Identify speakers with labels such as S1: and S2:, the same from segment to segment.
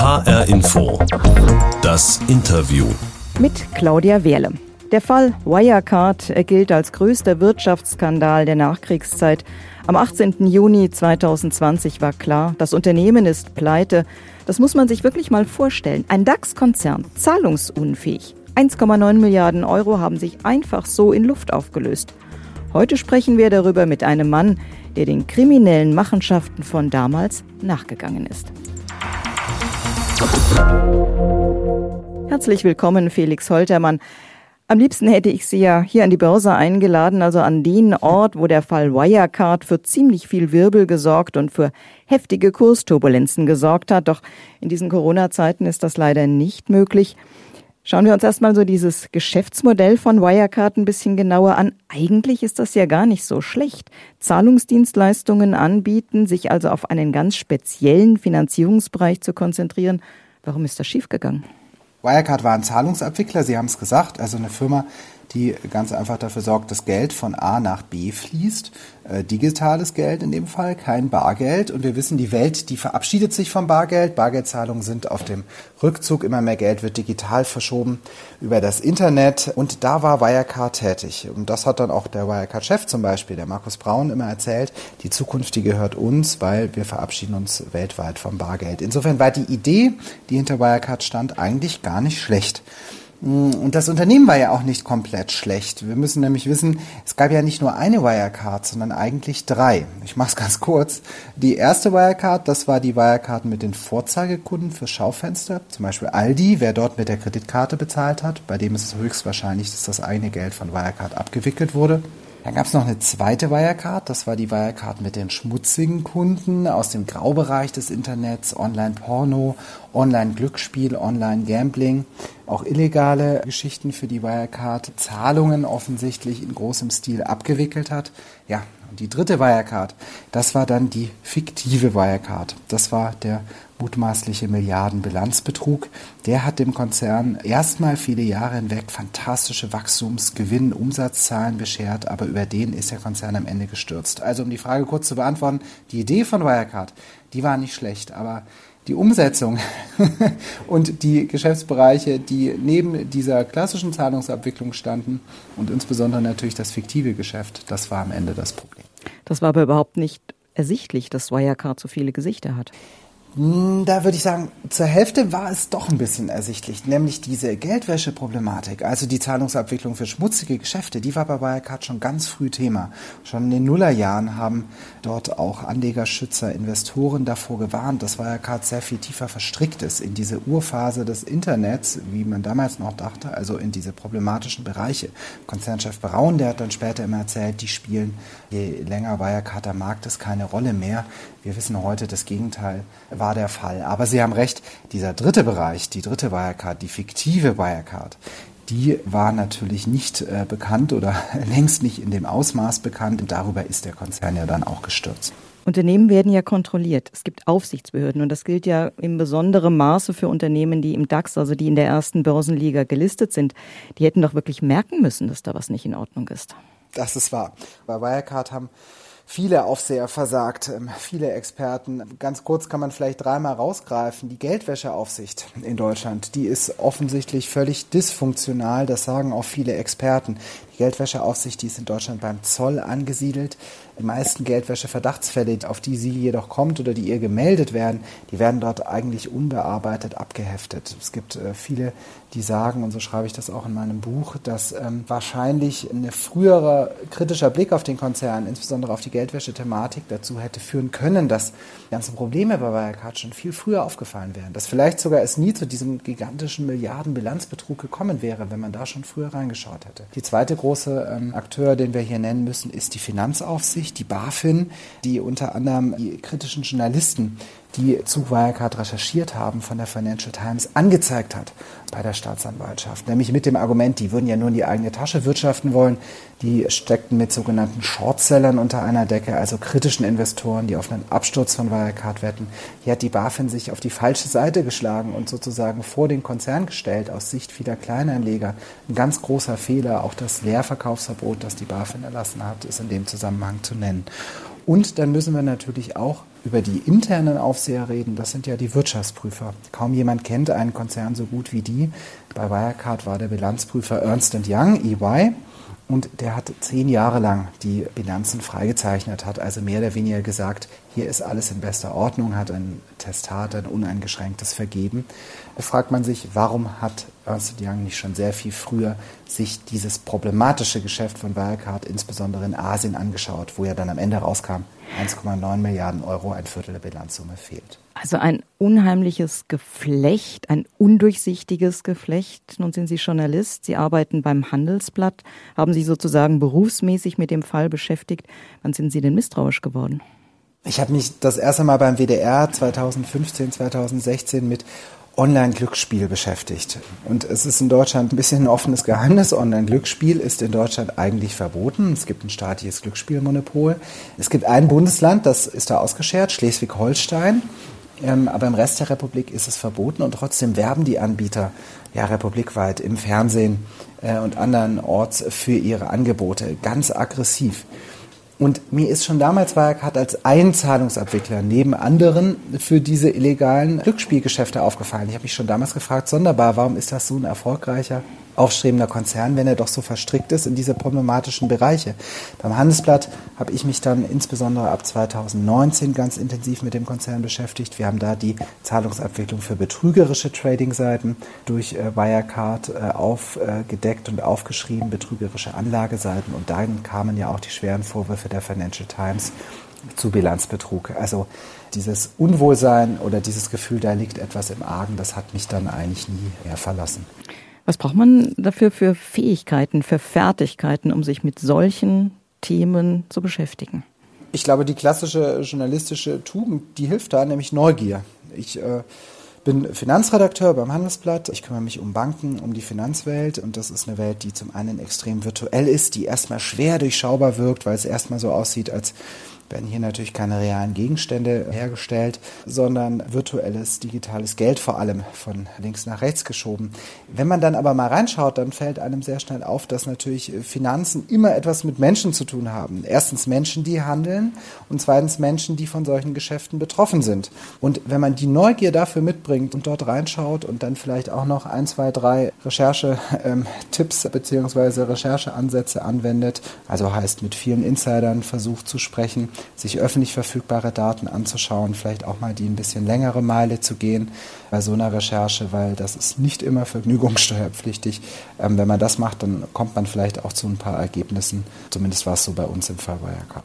S1: HR Info. Das Interview.
S2: Mit Claudia Wehrle. Der Fall Wirecard gilt als größter Wirtschaftsskandal der Nachkriegszeit. Am 18. Juni 2020 war klar, das Unternehmen ist pleite. Das muss man sich wirklich mal vorstellen. Ein DAX-Konzern, zahlungsunfähig. 1,9 Milliarden Euro haben sich einfach so in Luft aufgelöst. Heute sprechen wir darüber mit einem Mann, der den kriminellen Machenschaften von damals nachgegangen ist. Herzlich willkommen, Felix Holtermann. Am liebsten hätte ich Sie ja hier an die Börse eingeladen, also an den Ort, wo der Fall Wirecard für ziemlich viel Wirbel gesorgt und für heftige Kursturbulenzen gesorgt hat. Doch in diesen Corona-Zeiten ist das leider nicht möglich. Schauen wir uns erstmal so dieses Geschäftsmodell von Wirecard ein bisschen genauer an. Eigentlich ist das ja gar nicht so schlecht. Zahlungsdienstleistungen anbieten, sich also auf einen ganz speziellen Finanzierungsbereich zu konzentrieren. Warum ist das schiefgegangen?
S3: Wirecard war ein Zahlungsabwickler, Sie haben es gesagt, also eine Firma, die ganz einfach dafür sorgt, dass Geld von A nach B fließt. Äh, digitales Geld in dem Fall, kein Bargeld. Und wir wissen, die Welt, die verabschiedet sich vom Bargeld. Bargeldzahlungen sind auf dem Rückzug. Immer mehr Geld wird digital verschoben über das Internet. Und da war Wirecard tätig. Und das hat dann auch der Wirecard-Chef zum Beispiel, der Markus Braun, immer erzählt. Die Zukunft, die gehört uns, weil wir verabschieden uns weltweit vom Bargeld. Insofern war die Idee, die hinter Wirecard stand, eigentlich gar nicht schlecht. Mm, und das Unternehmen war ja auch nicht komplett schlecht. Wir müssen nämlich wissen, es gab ja nicht nur eine Wirecard, sondern eigentlich drei. Ich mache es ganz kurz. Die erste Wirecard, das war die Wirecard mit den Vorzeigekunden für Schaufenster, zum Beispiel Aldi, wer dort mit der Kreditkarte bezahlt hat, bei dem ist es höchstwahrscheinlich, dass das eigene Geld von Wirecard abgewickelt wurde. Dann gab es noch eine zweite Wirecard, das war die Wirecard mit den schmutzigen Kunden aus dem Graubereich des Internets, Online-Porno, Online-Glücksspiel, Online-Gambling, auch illegale Geschichten für die Wirecard, Zahlungen offensichtlich in großem Stil abgewickelt hat. Ja, und die dritte Wirecard, das war dann die fiktive Wirecard. Das war der mutmaßliche Milliardenbilanzbetrug. Der hat dem Konzern erstmal viele Jahre hinweg fantastische Wachstumsgewinn, Umsatzzahlen beschert, aber über den ist der Konzern am Ende gestürzt. Also um die Frage kurz zu beantworten, die Idee von Wirecard, die war nicht schlecht, aber die Umsetzung und die Geschäftsbereiche, die neben dieser klassischen Zahlungsabwicklung standen und insbesondere natürlich das fiktive Geschäft, das war am Ende das Problem.
S2: Das war aber überhaupt nicht ersichtlich, dass Wirecard so viele Gesichter hat.
S3: Hm, da würde ich sagen, zur Hälfte war es doch ein bisschen ersichtlich, nämlich diese Geldwäsche-Problematik, also die Zahlungsabwicklung für schmutzige Geschäfte, die war bei Wirecard schon ganz früh Thema. Schon in den Nullerjahren haben dort auch Anlegerschützer, Investoren davor gewarnt, dass Wirecard sehr viel tiefer verstrickt ist in diese Urphase des Internets, wie man damals noch dachte, also in diese problematischen Bereiche. Konzernchef Braun, der hat dann später immer erzählt, die spielen, je länger Wirecard am Markt ist, keine Rolle mehr. Wir wissen heute, das Gegenteil war der Fall. Aber Sie haben recht, dieser dritte Bereich, die dritte Wirecard, die fiktive Wirecard, die war natürlich nicht äh, bekannt oder längst nicht in dem Ausmaß bekannt. Und darüber ist der Konzern ja dann auch gestürzt.
S2: Unternehmen werden ja kontrolliert. Es gibt Aufsichtsbehörden und das gilt ja in besonderem Maße für Unternehmen, die im DAX, also die in der ersten Börsenliga gelistet sind. Die hätten doch wirklich merken müssen, dass da was nicht in Ordnung ist.
S3: Das ist wahr. Bei Wirecard haben viele Aufseher versagt, ähm, viele Experten. Ganz kurz kann man vielleicht dreimal rausgreifen. Die Geldwäscheaufsicht in Deutschland, die ist offensichtlich völlig dysfunktional. Das sagen auch viele Experten. Die Geldwäscheaufsicht, die ist in Deutschland beim Zoll angesiedelt. Die meisten Geldwäsche-Verdachtsfälle, auf die sie jedoch kommt oder die ihr gemeldet werden, die werden dort eigentlich unbearbeitet abgeheftet. Es gibt äh, viele, die sagen, und so schreibe ich das auch in meinem Buch, dass ähm, wahrscheinlich ein früherer kritischer Blick auf den Konzern, insbesondere auf die Geldwäsche-Thematik, dazu hätte führen können, dass die ganzen Probleme bei Wirecard schon viel früher aufgefallen wären. Dass vielleicht sogar es nie zu diesem gigantischen Milliardenbilanzbetrug gekommen wäre, wenn man da schon früher reingeschaut hätte. Die zweite große ähm, Akteur, den wir hier nennen müssen, ist die Finanzaufsicht die BaFin, die unter anderem die kritischen Journalisten, die zu Wirecard recherchiert haben, von der Financial Times angezeigt hat bei der Staatsanwaltschaft. Nämlich mit dem Argument, die würden ja nur in die eigene Tasche wirtschaften wollen. Die steckten mit sogenannten Shortsellern unter einer Decke, also kritischen Investoren, die auf einen Absturz von Wirecard wetten. Hier hat die BaFin sich auf die falsche Seite geschlagen und sozusagen vor den Konzern gestellt, aus Sicht vieler Kleinanleger. Ein ganz großer Fehler. Auch das Leerverkaufsverbot, das die BaFin erlassen hat, ist in dem Zusammenhang zu nennen. Und dann müssen wir natürlich auch über die internen Aufseher reden, das sind ja die Wirtschaftsprüfer. Kaum jemand kennt einen Konzern so gut wie die. Bei Wirecard war der Bilanzprüfer Ernst Young, EY. Und der hat zehn Jahre lang die Bilanzen freigezeichnet, hat also mehr oder weniger gesagt, hier ist alles in bester Ordnung, hat ein Testat, ein uneingeschränktes vergeben. Da fragt man sich, warum hat Ernst Young nicht schon sehr viel früher sich dieses problematische Geschäft von Wirecard, insbesondere in Asien, angeschaut, wo ja dann am Ende rauskam, 1,9 Milliarden Euro, ein Viertel der Bilanzsumme fehlt.
S2: Also ein unheimliches Geflecht, ein undurchsichtiges Geflecht. Nun sind Sie Journalist, Sie arbeiten beim Handelsblatt, haben sich sozusagen berufsmäßig mit dem Fall beschäftigt. Wann sind Sie denn misstrauisch geworden?
S3: Ich habe mich das erste Mal beim WDR 2015, 2016 mit Online-Glücksspiel beschäftigt. Und es ist in Deutschland ein bisschen ein offenes Geheimnis. Online-Glücksspiel ist in Deutschland eigentlich verboten. Es gibt ein staatliches Glücksspielmonopol. Es gibt ein Bundesland, das ist da ausgeschert, Schleswig-Holstein. Ähm, aber im Rest der Republik ist es verboten und trotzdem werben die Anbieter ja republikweit im Fernsehen äh, und andernorts für ihre Angebote ganz aggressiv. Und mir ist schon damals Wirecard als Einzahlungsabwickler neben anderen für diese illegalen Glücksspielgeschäfte aufgefallen. Ich habe mich schon damals gefragt, sonderbar, warum ist das so ein erfolgreicher aufstrebender Konzern, wenn er doch so verstrickt ist in diese problematischen Bereiche. Beim Handelsblatt habe ich mich dann insbesondere ab 2019 ganz intensiv mit dem Konzern beschäftigt. Wir haben da die Zahlungsabwicklung für betrügerische Trading-Seiten durch äh, Wirecard äh, aufgedeckt und aufgeschrieben, betrügerische Anlageseiten. Und dann kamen ja auch die schweren Vorwürfe der Financial Times zu Bilanzbetrug. Also dieses Unwohlsein oder dieses Gefühl, da liegt etwas im Argen, das hat mich dann eigentlich nie mehr verlassen.
S2: Was braucht man dafür für Fähigkeiten, für Fertigkeiten, um sich mit solchen Themen zu beschäftigen?
S3: Ich glaube, die klassische journalistische Tugend, die hilft da, nämlich Neugier. Ich äh, bin Finanzredakteur beim Handelsblatt. Ich kümmere mich um Banken, um die Finanzwelt. Und das ist eine Welt, die zum einen extrem virtuell ist, die erstmal schwer durchschaubar wirkt, weil es erstmal so aussieht, als werden hier natürlich keine realen Gegenstände hergestellt, sondern virtuelles, digitales Geld vor allem von links nach rechts geschoben. Wenn man dann aber mal reinschaut, dann fällt einem sehr schnell auf, dass natürlich Finanzen immer etwas mit Menschen zu tun haben. Erstens Menschen, die handeln und zweitens Menschen, die von solchen Geschäften betroffen sind. Und wenn man die Neugier dafür mitbringt und dort reinschaut und dann vielleicht auch noch ein, zwei, drei Recherche-Tipps ähm, bzw. Rechercheansätze anwendet, also heißt mit vielen Insidern versucht zu sprechen, sich öffentlich verfügbare Daten anzuschauen, vielleicht auch mal die ein bisschen längere Meile zu gehen bei so einer Recherche, weil das ist nicht immer vergnügungssteuerpflichtig. Ähm, wenn man das macht, dann kommt man vielleicht auch zu ein paar Ergebnissen. Zumindest war es so bei uns im Fall Wirecard.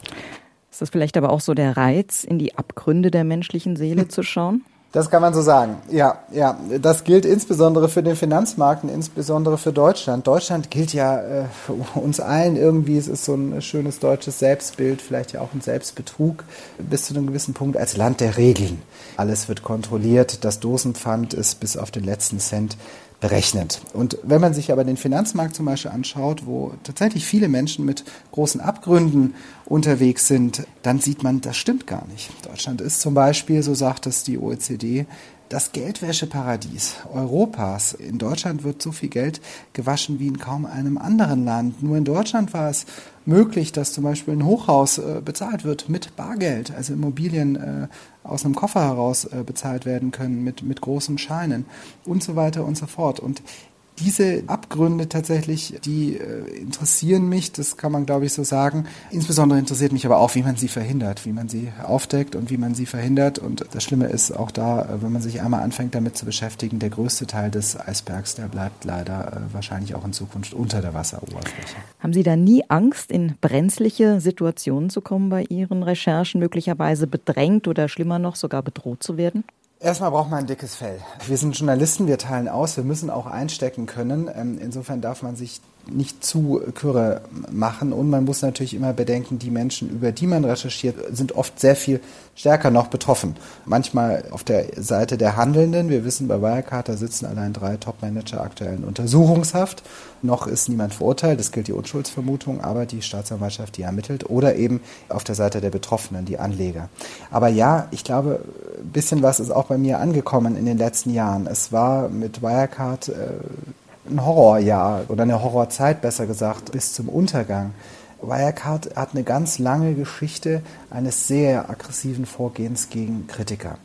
S2: Ist das vielleicht aber auch so der Reiz, in die Abgründe der menschlichen Seele zu schauen?
S3: Das kann man so sagen. Ja, ja. Das gilt insbesondere für den Finanzmarkt und insbesondere für Deutschland. Deutschland gilt ja äh, für uns allen irgendwie, es ist so ein schönes deutsches Selbstbild, vielleicht ja auch ein Selbstbetrug, bis zu einem gewissen Punkt als Land der Regeln. Alles wird kontrolliert, das Dosenpfand ist bis auf den letzten Cent berechnet. Und wenn man sich aber den Finanzmarkt zum Beispiel anschaut, wo tatsächlich viele Menschen mit großen Abgründen unterwegs sind, dann sieht man, das stimmt gar nicht. Deutschland ist zum Beispiel, so sagt es die OECD, das Geldwäscheparadies Europas. In Deutschland wird so viel Geld gewaschen wie in kaum einem anderen Land. Nur in Deutschland war es möglich, dass zum Beispiel ein Hochhaus äh, bezahlt wird mit Bargeld, also Immobilien äh, aus einem Koffer heraus äh, bezahlt werden können mit, mit großen Scheinen und so weiter und so fort. Und diese Abgründe tatsächlich, die äh, interessieren mich, das kann man glaube ich so sagen. Insbesondere interessiert mich aber auch, wie man sie verhindert, wie man sie aufdeckt und wie man sie verhindert. Und das Schlimme ist auch da, äh, wenn man sich einmal anfängt damit zu beschäftigen, der größte Teil des Eisbergs, der bleibt leider äh, wahrscheinlich auch in Zukunft unter der Wasseroberfläche.
S2: Haben Sie da nie Angst, in brenzliche Situationen zu kommen bei Ihren Recherchen, möglicherweise bedrängt oder schlimmer noch sogar bedroht zu werden?
S3: Erstmal braucht man ein dickes Fell. Wir sind Journalisten, wir teilen aus, wir müssen auch einstecken können. Ähm, insofern darf man sich nicht zu Kürre machen. Und man muss natürlich immer bedenken, die Menschen, über die man recherchiert, sind oft sehr viel stärker noch betroffen. Manchmal auf der Seite der Handelnden. Wir wissen, bei Wirecard, da sitzen allein drei Top-Manager aktuell in Untersuchungshaft. Noch ist niemand verurteilt, das gilt die Unschuldsvermutung, aber die Staatsanwaltschaft, die ermittelt. Oder eben auf der Seite der Betroffenen, die Anleger. Aber ja, ich glaube, ein bisschen was ist auch bei mir angekommen in den letzten Jahren. Es war mit Wirecard äh, ein Horrorjahr oder eine Horrorzeit besser gesagt bis zum Untergang. Wirecard hat eine ganz lange Geschichte eines sehr aggressiven Vorgehens gegen Kritiker.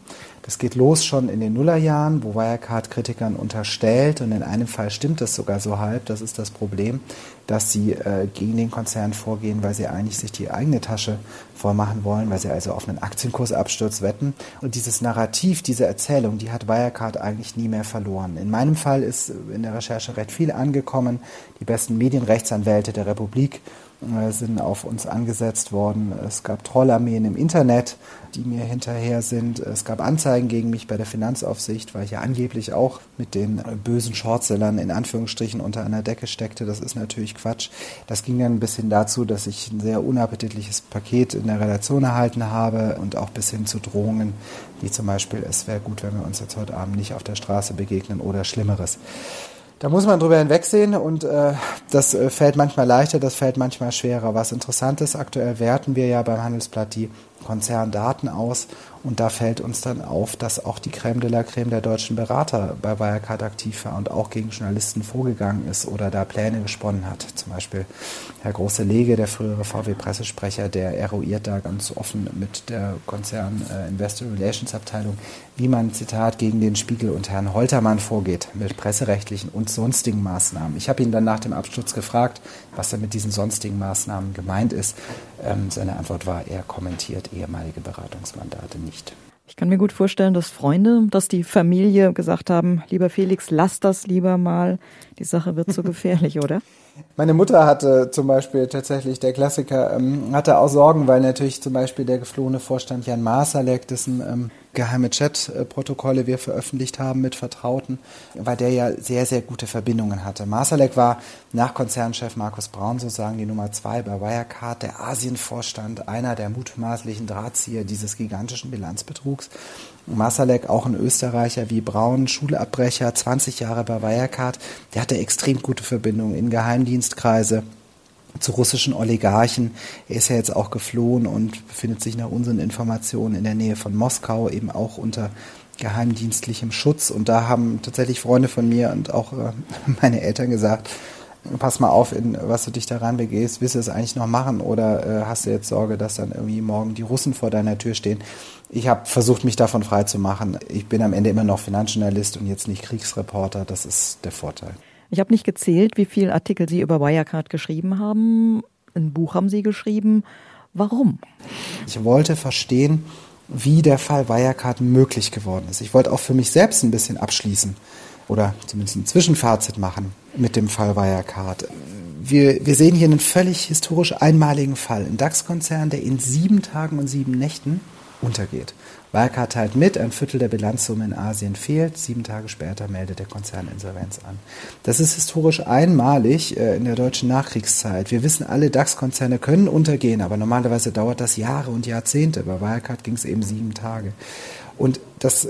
S3: Das geht los schon in den Nullerjahren, wo Wirecard Kritikern unterstellt, und in einem Fall stimmt das sogar so halb, das ist das Problem, dass sie äh, gegen den Konzern vorgehen, weil sie eigentlich sich die eigene Tasche vormachen wollen, weil sie also auf einen Aktienkursabsturz wetten. Und dieses Narrativ, diese Erzählung, die hat Wirecard eigentlich nie mehr verloren. In meinem Fall ist in der Recherche recht viel angekommen. Die besten Medienrechtsanwälte der Republik sind auf uns angesetzt worden. Es gab Trollarmeen im Internet, die mir hinterher sind. Es gab Anzeigen gegen mich bei der Finanzaufsicht, weil ich ja angeblich auch mit den bösen Shortsellern in Anführungsstrichen unter einer Decke steckte. Das ist natürlich Quatsch. Das ging dann bis hin dazu, dass ich ein sehr unappetitliches Paket in der Redaktion erhalten habe und auch bis hin zu Drohungen, wie zum Beispiel, es wäre gut, wenn wir uns jetzt heute Abend nicht auf der Straße begegnen oder Schlimmeres. Da muss man drüber hinwegsehen und äh, das äh, fällt manchmal leichter, das fällt manchmal schwerer. Was interessant ist, aktuell werten wir ja beim Handelsblatt die Konzerndaten aus und da fällt uns dann auf, dass auch die Creme de la Creme der deutschen Berater bei Wirecard aktiv war und auch gegen Journalisten vorgegangen ist oder da Pläne gesponnen hat. Zum Beispiel Herr Große Lege, der frühere VW-Pressesprecher, der eruiert da ganz offen mit der Konzern äh, Investor Relations Abteilung, wie man, Zitat, gegen den Spiegel und Herrn Holtermann vorgeht mit presserechtlichen und sonstigen Maßnahmen. Ich habe ihn dann nach dem Absturz gefragt, was da mit diesen sonstigen Maßnahmen gemeint ist. Ähm, seine Antwort war, er kommentiert ehemalige Beratungsmandate nicht.
S2: Ich kann mir gut vorstellen, dass Freunde, dass die Familie gesagt haben, lieber Felix, lass das lieber mal. Die Sache wird zu gefährlich, oder?
S3: Meine Mutter hatte zum Beispiel tatsächlich, der Klassiker, ähm, hatte auch Sorgen, weil natürlich zum Beispiel der geflohene Vorstand Jan Masalek, dessen ähm, geheime Chat-Protokolle wir veröffentlicht haben mit Vertrauten, weil der ja sehr, sehr gute Verbindungen hatte. Masalek war nach Konzernchef Markus Braun sozusagen die Nummer zwei bei Wirecard, der Asienvorstand, einer der mutmaßlichen Drahtzieher dieses gigantischen Bilanzbetrugs. Masalek, auch ein Österreicher wie Braun, Schulabbrecher, 20 Jahre bei Wirecard, der hatte extrem gute Verbindungen in Geheimdienstkreise zu russischen Oligarchen. Er ist ja jetzt auch geflohen und befindet sich nach unseren Informationen in der Nähe von Moskau, eben auch unter geheimdienstlichem Schutz. Und da haben tatsächlich Freunde von mir und auch äh, meine Eltern gesagt, pass mal auf, in was du dich da reinbegehst, willst du es eigentlich noch machen oder äh, hast du jetzt Sorge, dass dann irgendwie morgen die Russen vor deiner Tür stehen? Ich habe versucht, mich davon frei zu machen. Ich bin am Ende immer noch Finanzjournalist und jetzt nicht Kriegsreporter. Das ist der Vorteil.
S2: Ich habe nicht gezählt, wie viele Artikel Sie über Wirecard geschrieben haben. Ein Buch haben Sie geschrieben. Warum?
S3: Ich wollte verstehen, wie der Fall Wirecard möglich geworden ist. Ich wollte auch für mich selbst ein bisschen abschließen oder zumindest ein Zwischenfazit machen mit dem Fall Wirecard. Wir, wir sehen hier einen völlig historisch einmaligen Fall. Ein DAX-Konzern, der in sieben Tagen und sieben Nächten untergeht. Wirecard teilt mit, ein Viertel der Bilanzsumme in Asien fehlt. Sieben Tage später meldet der Konzern Insolvenz an. Das ist historisch einmalig äh, in der deutschen Nachkriegszeit. Wir wissen alle, DAX-Konzerne können untergehen, aber normalerweise dauert das Jahre und Jahrzehnte. Bei Wirecard ging es eben sieben Tage. Und das äh,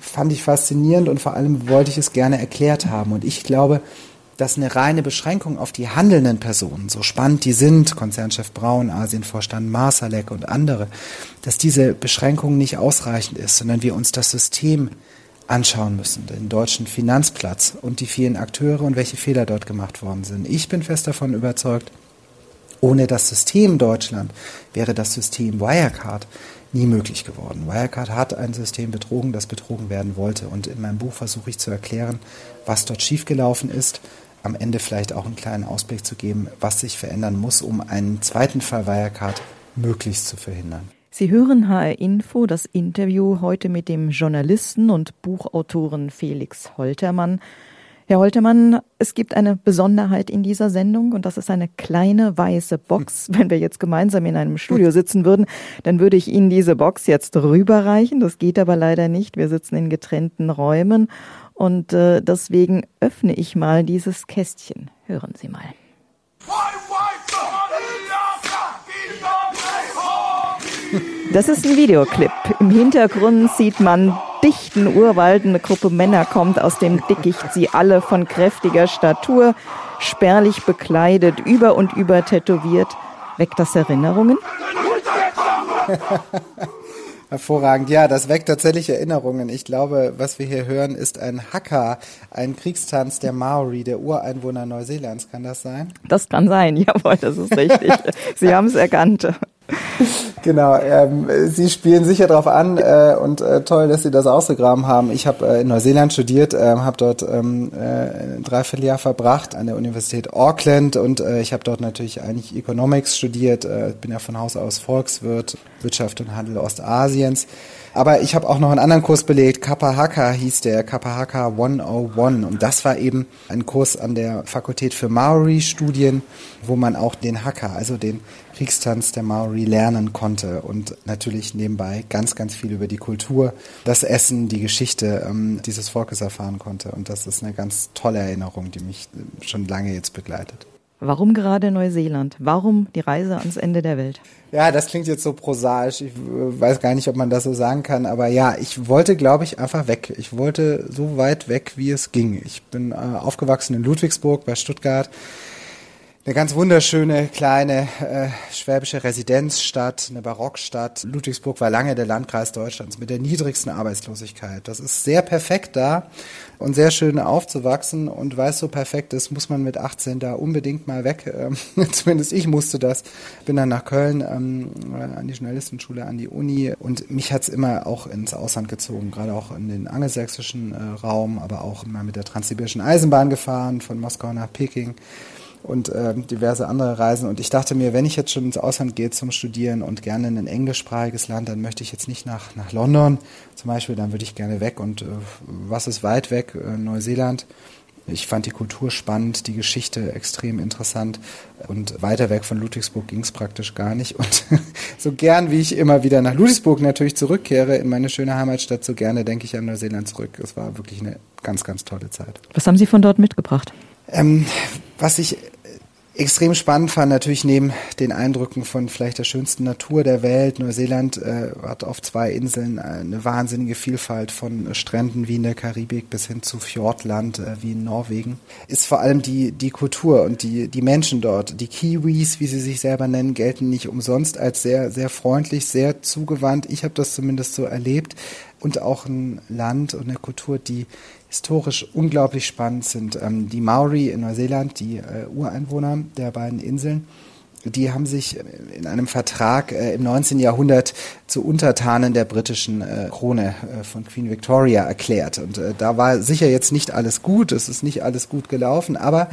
S3: fand ich faszinierend und vor allem wollte ich es gerne erklärt haben. Und ich glaube, dass eine reine Beschränkung auf die handelnden Personen, so spannend die sind, Konzernchef Braun, Asienvorstand Marsalek und andere, dass diese Beschränkung nicht ausreichend ist, sondern wir uns das System anschauen müssen, den deutschen Finanzplatz und die vielen Akteure und welche Fehler dort gemacht worden sind. Ich bin fest davon überzeugt, ohne das System Deutschland wäre das System Wirecard nie möglich geworden. Wirecard hat ein System betrogen, das betrogen werden wollte. Und in meinem Buch versuche ich zu erklären, was dort schiefgelaufen ist, am Ende vielleicht auch einen kleinen Ausblick zu geben, was sich verändern muss, um einen zweiten Fall Wirecard möglichst zu verhindern.
S2: Sie hören HR Info, das Interview heute mit dem Journalisten und Buchautoren Felix Holtermann. Herr Holtermann, es gibt eine Besonderheit in dieser Sendung und das ist eine kleine weiße Box. Wenn wir jetzt gemeinsam in einem Studio sitzen würden, dann würde ich Ihnen diese Box jetzt rüberreichen. Das geht aber leider nicht. Wir sitzen in getrennten Räumen und äh, deswegen öffne ich mal dieses Kästchen. Hören Sie mal. Das ist ein Videoclip. Im Hintergrund sieht man dichten Urwald. Eine Gruppe Männer kommt aus dem Dickicht. Sie alle von kräftiger Statur, spärlich bekleidet, über und über tätowiert. Weckt das Erinnerungen?
S3: Hervorragend. Ja, das weckt tatsächlich Erinnerungen. Ich glaube, was wir hier hören, ist ein Haka, ein Kriegstanz der Maori, der Ureinwohner Neuseelands. Kann das sein?
S2: Das kann sein, jawohl, das ist richtig. Sie haben es erkannt.
S3: Genau, ähm, Sie spielen sicher darauf an äh, und äh, toll, dass Sie das ausgegraben haben. Ich habe äh, in Neuseeland studiert, äh, habe dort ähm, äh, ein Dreivierteljahr verbracht an der Universität Auckland und äh, ich habe dort natürlich eigentlich Economics studiert, äh, bin ja von Haus aus Volkswirt, Wirtschaft und Handel Ostasiens. Aber ich habe auch noch einen anderen Kurs belegt. Kappa Haka hieß der, Kappa Haka 101. Und das war eben ein Kurs an der Fakultät für Maori-Studien, wo man auch den Haka, also den Kriegstanz der Maori lernen konnte und natürlich nebenbei ganz, ganz viel über die Kultur, das Essen, die Geschichte ähm, dieses Volkes erfahren konnte. Und das ist eine ganz tolle Erinnerung, die mich schon lange jetzt begleitet.
S2: Warum gerade Neuseeland? Warum die Reise ans Ende der Welt?
S3: Ja, das klingt jetzt so prosaisch. Ich weiß gar nicht, ob man das so sagen kann. Aber ja, ich wollte, glaube ich, einfach weg. Ich wollte so weit weg, wie es ging. Ich bin äh, aufgewachsen in Ludwigsburg bei Stuttgart eine ganz wunderschöne kleine äh, schwäbische Residenzstadt, eine Barockstadt. Ludwigsburg war lange der Landkreis Deutschlands mit der niedrigsten Arbeitslosigkeit. Das ist sehr perfekt da und sehr schön aufzuwachsen. Und weil es so perfekt ist, muss man mit 18 da unbedingt mal weg. Ähm, zumindest ich musste das. Bin dann nach Köln ähm, an die Journalistenschule, an die Uni. Und mich hat's immer auch ins Ausland gezogen, gerade auch in den angelsächsischen äh, Raum, aber auch immer mit der Transsibirischen Eisenbahn gefahren, von Moskau nach Peking und äh, diverse andere Reisen. Und ich dachte mir, wenn ich jetzt schon ins Ausland gehe zum Studieren und gerne in ein englischsprachiges Land, dann möchte ich jetzt nicht nach, nach London zum Beispiel, dann würde ich gerne weg. Und äh, was ist weit weg? Äh, Neuseeland. Ich fand die Kultur spannend, die Geschichte extrem interessant und weiter weg von Ludwigsburg ging es praktisch gar nicht. Und so gern wie ich immer wieder nach Ludwigsburg natürlich zurückkehre, in meine schöne Heimatstadt, so gerne denke ich an Neuseeland zurück. Es war wirklich eine ganz, ganz tolle Zeit.
S2: Was haben Sie von dort mitgebracht?
S3: Ähm, was ich extrem spannend fand, natürlich neben den Eindrücken von vielleicht der schönsten Natur der Welt. Neuseeland äh, hat auf zwei Inseln eine wahnsinnige Vielfalt von Stränden wie in der Karibik bis hin zu Fjordland äh, wie in Norwegen. Ist vor allem die, die Kultur und die, die Menschen dort. Die Kiwis, wie sie sich selber nennen, gelten nicht umsonst als sehr, sehr freundlich, sehr zugewandt. Ich habe das zumindest so erlebt. Und auch ein Land und eine Kultur, die historisch unglaublich spannend sind. Ähm, die Maori in Neuseeland, die äh, Ureinwohner der beiden Inseln, die haben sich in einem Vertrag äh, im 19. Jahrhundert zu Untertanen der britischen äh, Krone äh, von Queen Victoria erklärt. Und äh, da war sicher jetzt nicht alles gut, es ist nicht alles gut gelaufen, aber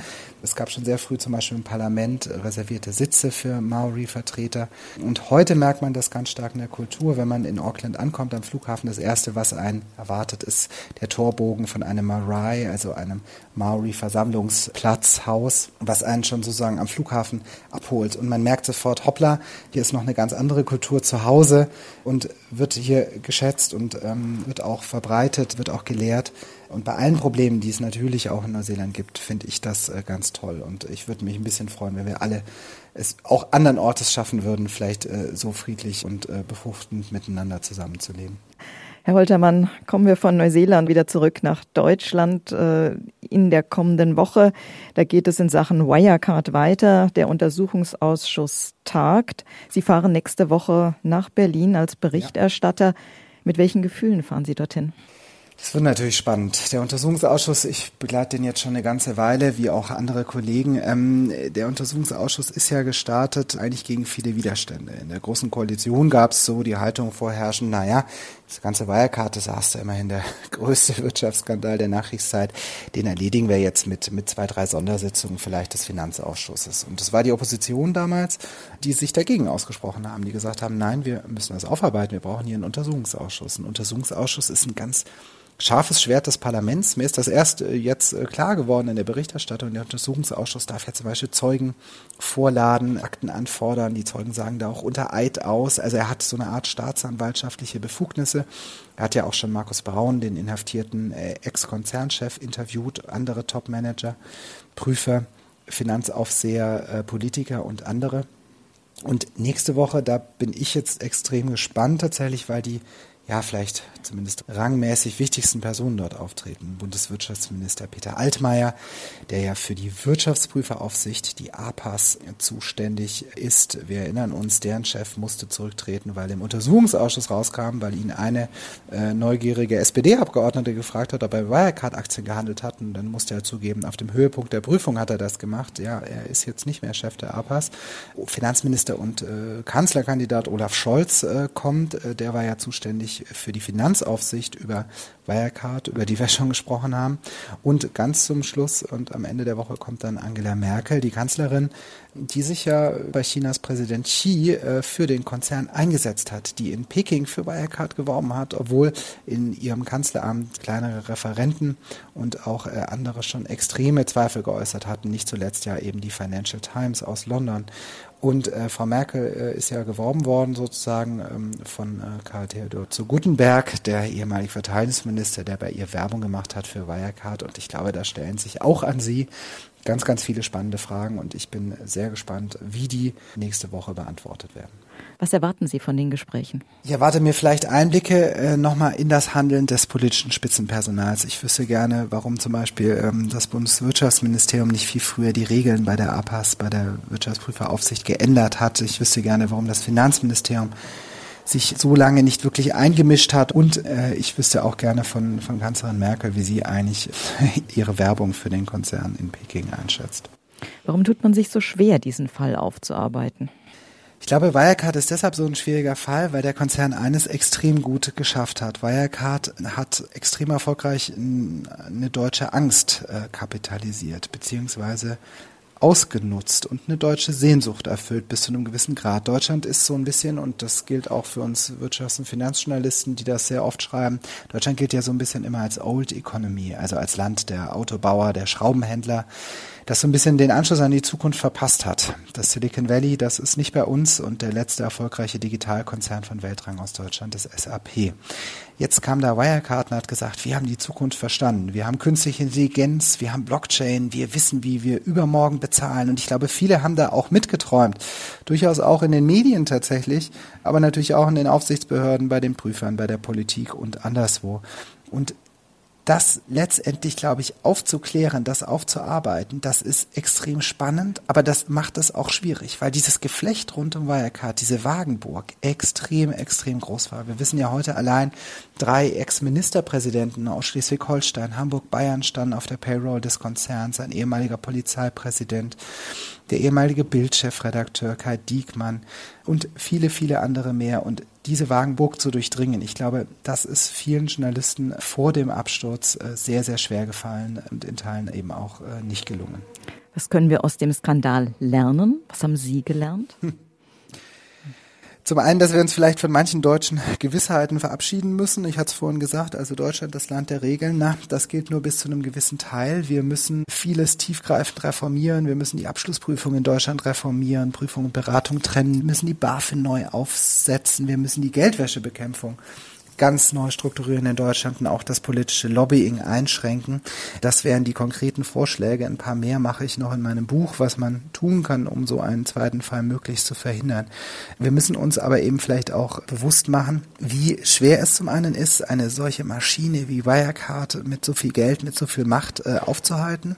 S3: es gab schon sehr früh zum Beispiel im Parlament reservierte Sitze für Maori-Vertreter. Und heute merkt man das ganz stark in der Kultur. Wenn man in Auckland ankommt am Flughafen, das Erste, was einen erwartet, ist der Torbogen von einem Marae, also einem Maori-Versammlungsplatzhaus, was einen schon sozusagen am Flughafen abholt. Und man merkt sofort, hoppla, hier ist noch eine ganz andere Kultur zu Hause und wird hier geschätzt und ähm, wird auch verbreitet, wird auch gelehrt. Und bei allen Problemen, die es natürlich auch in Neuseeland gibt, finde ich das äh, ganz toll. Und ich würde mich ein bisschen freuen, wenn wir alle es auch anderen Ortes schaffen würden, vielleicht äh, so friedlich und äh, befruchtend miteinander zusammenzuleben.
S2: Herr Holtermann, kommen wir von Neuseeland wieder zurück nach Deutschland äh, in der kommenden Woche. Da geht es in Sachen Wirecard weiter. Der Untersuchungsausschuss tagt. Sie fahren nächste Woche nach Berlin als Berichterstatter. Ja. Mit welchen Gefühlen fahren Sie dorthin?
S3: Das wird natürlich spannend. Der Untersuchungsausschuss, ich begleite den jetzt schon eine ganze Weile, wie auch andere Kollegen. Ähm, der Untersuchungsausschuss ist ja gestartet eigentlich gegen viele Widerstände. In der Großen Koalition gab es so die Haltung vorherrschen, naja, das ganze Wirecard, das ist ja immerhin der größte Wirtschaftsskandal der Nachkriegszeit, den erledigen wir jetzt mit, mit zwei, drei Sondersitzungen vielleicht des Finanzausschusses. Und das war die Opposition damals, die sich dagegen ausgesprochen haben, die gesagt haben, nein, wir müssen das aufarbeiten, wir brauchen hier einen Untersuchungsausschuss. Ein Untersuchungsausschuss ist ein ganz scharfes Schwert des Parlaments. Mir ist das erst äh, jetzt äh, klar geworden in der Berichterstattung. Der Untersuchungsausschuss darf ja zum Beispiel Zeugen vorladen, Akten anfordern. Die Zeugen sagen da auch unter Eid aus. Also er hat so eine Art staatsanwaltschaftliche Befugnisse. Er hat ja auch schon Markus Braun, den inhaftierten äh, Ex-Konzernchef, interviewt, andere Top-Manager, Prüfer, Finanzaufseher, Politiker und andere. Und nächste Woche, da bin ich jetzt extrem gespannt tatsächlich, weil die ja, vielleicht zumindest rangmäßig wichtigsten Personen dort auftreten. Bundeswirtschaftsminister Peter Altmaier, der ja für die Wirtschaftsprüferaufsicht, die APAS, zuständig ist. Wir erinnern uns, deren Chef musste zurücktreten, weil im Untersuchungsausschuss rauskam, weil ihn eine äh, neugierige SPD-Abgeordnete gefragt hat, ob er Wirecard-Aktien gehandelt hat. Und dann musste er zugeben, auf dem Höhepunkt der Prüfung hat er das gemacht. Ja, er ist jetzt nicht mehr Chef der APAS. Finanzminister und äh, Kanzlerkandidat Olaf Scholz äh, kommt. Äh, der war ja zuständig für die Finanzaufsicht über Wirecard, über die wir schon gesprochen haben. Und ganz zum Schluss und am Ende der Woche kommt dann Angela Merkel, die Kanzlerin, die sich ja bei Chinas Präsident Xi äh, für den Konzern eingesetzt hat, die in Peking für Wirecard geworben hat, obwohl in ihrem Kanzleramt kleinere Referenten und auch äh, andere schon extreme Zweifel geäußert hatten, nicht zuletzt ja eben die Financial Times aus London. Und äh, Frau Merkel äh, ist ja geworben worden sozusagen ähm, von äh, Karl Theodor zu Gutenberg, der ehemalige Verteidigungsminister, der bei ihr Werbung gemacht hat für Wirecard. Und ich glaube, da stellen sich auch an Sie ganz, ganz viele spannende Fragen. Und ich bin sehr gespannt, wie die nächste Woche beantwortet werden.
S2: Was erwarten Sie von den Gesprächen?
S3: Ich erwarte mir vielleicht Einblicke äh, nochmal in das Handeln des politischen Spitzenpersonals. Ich wüsste gerne, warum zum Beispiel ähm, das Bundeswirtschaftsministerium nicht viel früher die Regeln bei der APAS, bei der Wirtschaftsprüferaufsicht geändert hat. Ich wüsste gerne, warum das Finanzministerium sich so lange nicht wirklich eingemischt hat. Und äh, ich wüsste auch gerne von, von Kanzlerin Merkel, wie sie eigentlich ihre Werbung für den Konzern in Peking einschätzt.
S2: Warum tut man sich so schwer, diesen Fall aufzuarbeiten?
S3: Ich glaube, Wirecard ist deshalb so ein schwieriger Fall, weil der Konzern eines extrem gut geschafft hat. Wirecard hat extrem erfolgreich eine deutsche Angst äh, kapitalisiert, beziehungsweise ausgenutzt und eine deutsche Sehnsucht erfüllt bis zu einem gewissen Grad. Deutschland ist so ein bisschen, und das gilt auch für uns Wirtschafts- und Finanzjournalisten, die das sehr oft schreiben, Deutschland gilt ja so ein bisschen immer als Old Economy, also als Land der Autobauer, der Schraubenhändler das so ein bisschen den Anschluss an die Zukunft verpasst hat. Das Silicon Valley, das ist nicht bei uns und der letzte erfolgreiche Digitalkonzern von Weltrang aus Deutschland ist SAP. Jetzt kam da Wirecard und hat gesagt, wir haben die Zukunft verstanden. Wir haben künstliche Intelligenz, wir haben Blockchain, wir wissen, wie wir übermorgen bezahlen. Und ich glaube, viele haben da auch mitgeträumt. Durchaus auch in den Medien tatsächlich, aber natürlich auch in den Aufsichtsbehörden, bei den Prüfern, bei der Politik und anderswo. Und das letztendlich, glaube ich, aufzuklären, das aufzuarbeiten, das ist extrem spannend, aber das macht es auch schwierig, weil dieses Geflecht rund um Wirecard, diese Wagenburg, extrem, extrem groß war. Wir wissen ja heute allein, drei Ex-Ministerpräsidenten aus Schleswig-Holstein, Hamburg, Bayern standen auf der Payroll des Konzerns, ein ehemaliger Polizeipräsident, der ehemalige Bildchefredakteur Kai Diekmann und viele, viele andere mehr. Und diese Wagenburg zu durchdringen, ich glaube, das ist vielen Journalisten vor dem Absturz äh, sehr, sehr schwer gefallen und in Teilen eben auch äh, nicht gelungen.
S2: Was können wir aus dem Skandal lernen? Was haben Sie gelernt? Hm.
S3: Zum einen, dass wir uns vielleicht von manchen deutschen Gewissheiten verabschieden müssen. Ich hatte es vorhin gesagt, also Deutschland das Land der Regeln. Na, das gilt nur bis zu einem gewissen Teil. Wir müssen vieles tiefgreifend reformieren. Wir müssen die Abschlussprüfung in Deutschland reformieren, Prüfung und Beratung trennen, wir müssen die BaFin neu aufsetzen, wir müssen die Geldwäschebekämpfung ganz neu strukturieren in Deutschland und auch das politische Lobbying einschränken. Das wären die konkreten Vorschläge. Ein paar mehr mache ich noch in meinem Buch, was man tun kann, um so einen zweiten Fall möglichst zu verhindern. Wir müssen uns aber eben vielleicht auch bewusst machen, wie schwer es zum einen ist, eine solche Maschine wie Wirecard mit so viel Geld, mit so viel Macht äh, aufzuhalten.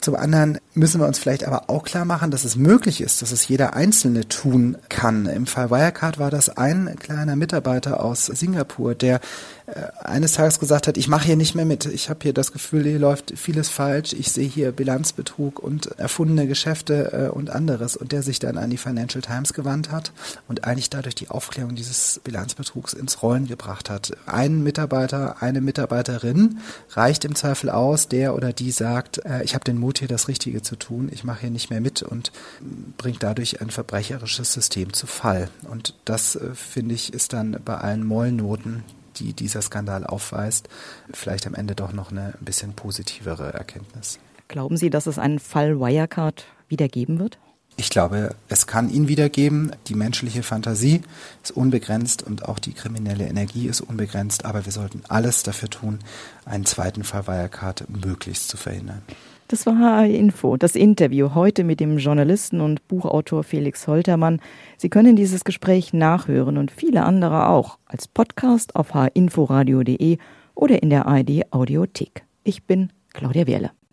S3: Zum anderen müssen wir uns vielleicht aber auch klar machen, dass es möglich ist, dass es jeder Einzelne tun kann. Im Fall Wirecard war das ein kleiner Mitarbeiter aus Singapur, der äh, eines Tages gesagt hat, ich mache hier nicht mehr mit. Ich habe hier das Gefühl, hier läuft vieles falsch. Ich sehe hier Bilanzbetrug und erfundene Geschäfte äh, und anderes. Und der sich dann an die Financial Times gewandt hat und eigentlich dadurch die Aufklärung dieses Bilanzbetrugs ins Rollen gebracht hat. Ein Mitarbeiter, eine Mitarbeiterin reicht im Zweifel aus, der oder die sagt, äh, ich habe den Mut hier das Richtige zu tun, ich mache hier nicht mehr mit und bringt dadurch ein verbrecherisches System zu Fall. Und das, finde ich, ist dann bei allen Mollnoten die dieser Skandal aufweist, vielleicht am Ende doch noch eine ein bisschen positivere Erkenntnis.
S2: Glauben Sie, dass es einen Fall Wirecard wieder geben wird?
S3: Ich glaube, es kann ihn wiedergeben. Die menschliche Fantasie ist unbegrenzt und auch die kriminelle Energie ist unbegrenzt. Aber wir sollten alles dafür tun, einen zweiten Fall Wirecard möglichst zu verhindern.
S2: Das war HR Info, das Interview heute mit dem Journalisten und Buchautor Felix Holtermann. Sie können dieses Gespräch nachhören und viele andere auch als Podcast auf hrinforadio.de oder in der ARD Audiothek. Ich bin Claudia Wehrle.